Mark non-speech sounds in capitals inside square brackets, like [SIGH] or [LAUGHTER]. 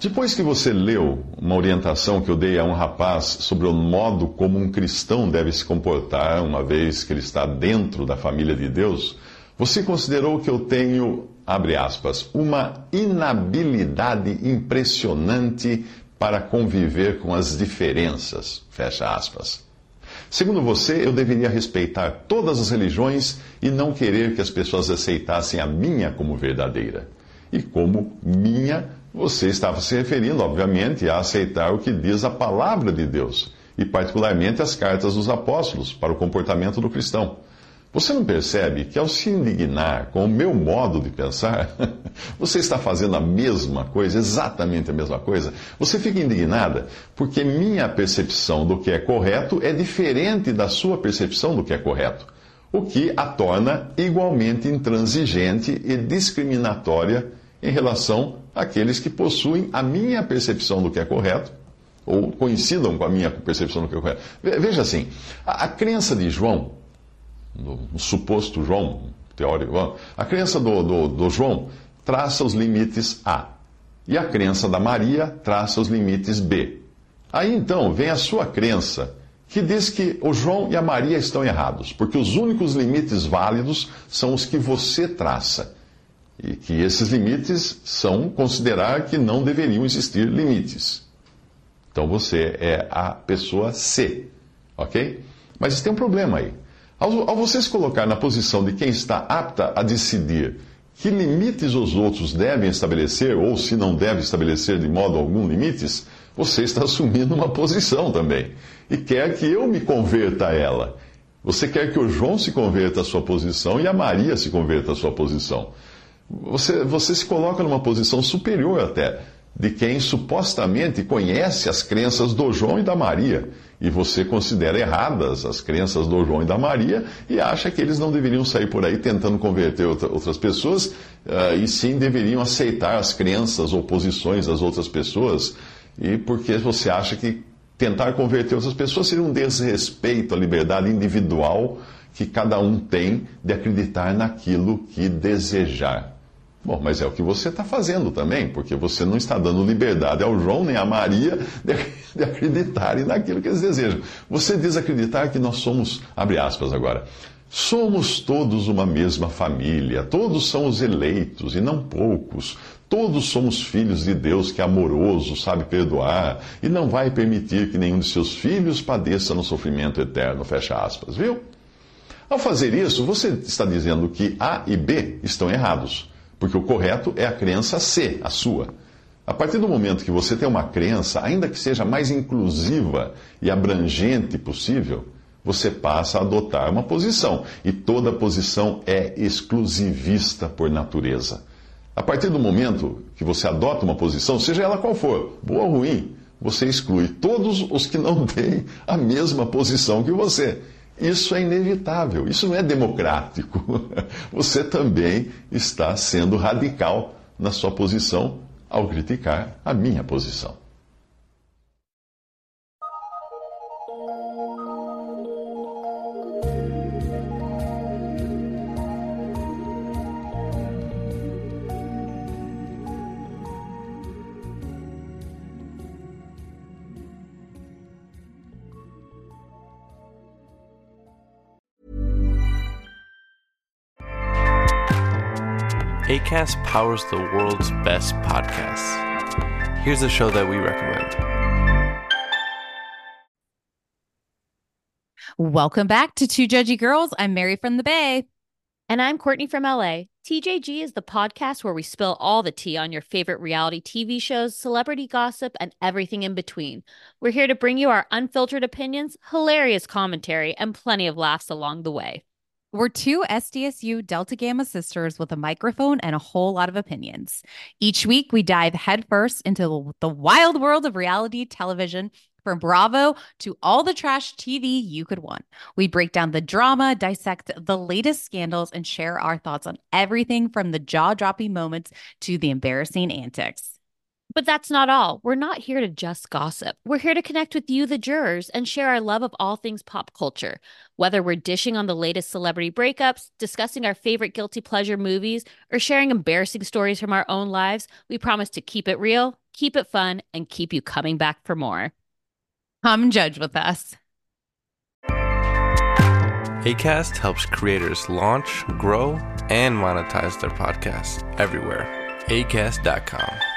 Depois que você leu uma orientação que eu dei a um rapaz sobre o modo como um cristão deve se comportar uma vez que ele está dentro da família de Deus, você considerou que eu tenho, abre aspas, uma inabilidade impressionante para conviver com as diferenças, fecha aspas. Segundo você, eu deveria respeitar todas as religiões e não querer que as pessoas aceitassem a minha como verdadeira. E como minha, você estava se referindo, obviamente, a aceitar o que diz a palavra de Deus, e particularmente as cartas dos apóstolos para o comportamento do cristão. Você não percebe que ao se indignar com o meu modo de pensar, [LAUGHS] você está fazendo a mesma coisa, exatamente a mesma coisa? Você fica indignada porque minha percepção do que é correto é diferente da sua percepção do que é correto, o que a torna igualmente intransigente e discriminatória em relação àqueles que possuem a minha percepção do que é correto, ou coincidam com a minha percepção do que é correto. Veja assim, a, a crença de João, no, suposto João, teórico, a crença do, do, do João traça os limites A, e a crença da Maria traça os limites B. Aí então vem a sua crença, que diz que o João e a Maria estão errados, porque os únicos limites válidos são os que você traça. E que esses limites são considerar que não deveriam existir limites. Então você é a pessoa C, ok? Mas tem um problema aí. Ao, ao você se colocar na posição de quem está apta a decidir que limites os outros devem estabelecer, ou se não deve estabelecer de modo algum limites, você está assumindo uma posição também. E quer que eu me converta a ela. Você quer que o João se converta à sua posição e a Maria se converta à sua posição. Você, você se coloca numa posição superior até de quem supostamente conhece as crenças do João e da Maria. E você considera erradas as crenças do João e da Maria e acha que eles não deveriam sair por aí tentando converter outras pessoas, uh, e sim deveriam aceitar as crenças ou posições das outras pessoas, e porque você acha que tentar converter outras pessoas seria um desrespeito à liberdade individual que cada um tem de acreditar naquilo que desejar. Bom, mas é o que você está fazendo também, porque você não está dando liberdade ao João nem à Maria de, acreditarem naquilo que eles desejam. Você diz acreditar que nós somos, abre aspas agora, somos todos uma mesma família, todos são os eleitos e não poucos. Todos somos filhos de Deus que é amoroso, sabe perdoar e não vai permitir que nenhum de seus filhos padeça no sofrimento eterno. Fecha aspas, viu? Ao fazer isso, você está dizendo que A e B estão errados. Porque o correto é a crença C, a sua. A partir do momento que você tem uma crença, ainda que seja mais inclusiva e abrangente possível, você passa a adotar uma posição. E toda posição é exclusivista por natureza. A partir do momento que você adota uma posição, seja ela qual for, boa ou ruim, você exclui todos os que não [LAUGHS] têm a mesma posição que você. Isso é inevitável, isso não é democrático. [LAUGHS] Você também está sendo radical na sua posição ao criticar a minha posição. ACAST powers the world's best podcasts. Here's a show that we recommend. Welcome back to Two Judgy Girls. I'm Mary from the Bay. And I'm Courtney from LA. TJG is the podcast where we spill all the tea on your favorite reality TV shows, celebrity gossip, and everything in between. We're here to bring you our unfiltered opinions, hilarious commentary, and plenty of laughs along the way. We're two SDSU Delta Gamma sisters with a microphone and a whole lot of opinions. Each week, we dive headfirst into the wild world of reality television from Bravo to all the trash TV you could want. We break down the drama, dissect the latest scandals, and share our thoughts on everything from the jaw dropping moments to the embarrassing antics. But that's not all. We're not here to just gossip. We're here to connect with you, the jurors, and share our love of all things pop culture. Whether we're dishing on the latest celebrity breakups, discussing our favorite guilty pleasure movies, or sharing embarrassing stories from our own lives, we promise to keep it real, keep it fun, and keep you coming back for more. Come judge with us. ACAST helps creators launch, grow, and monetize their podcasts everywhere. ACAST.com.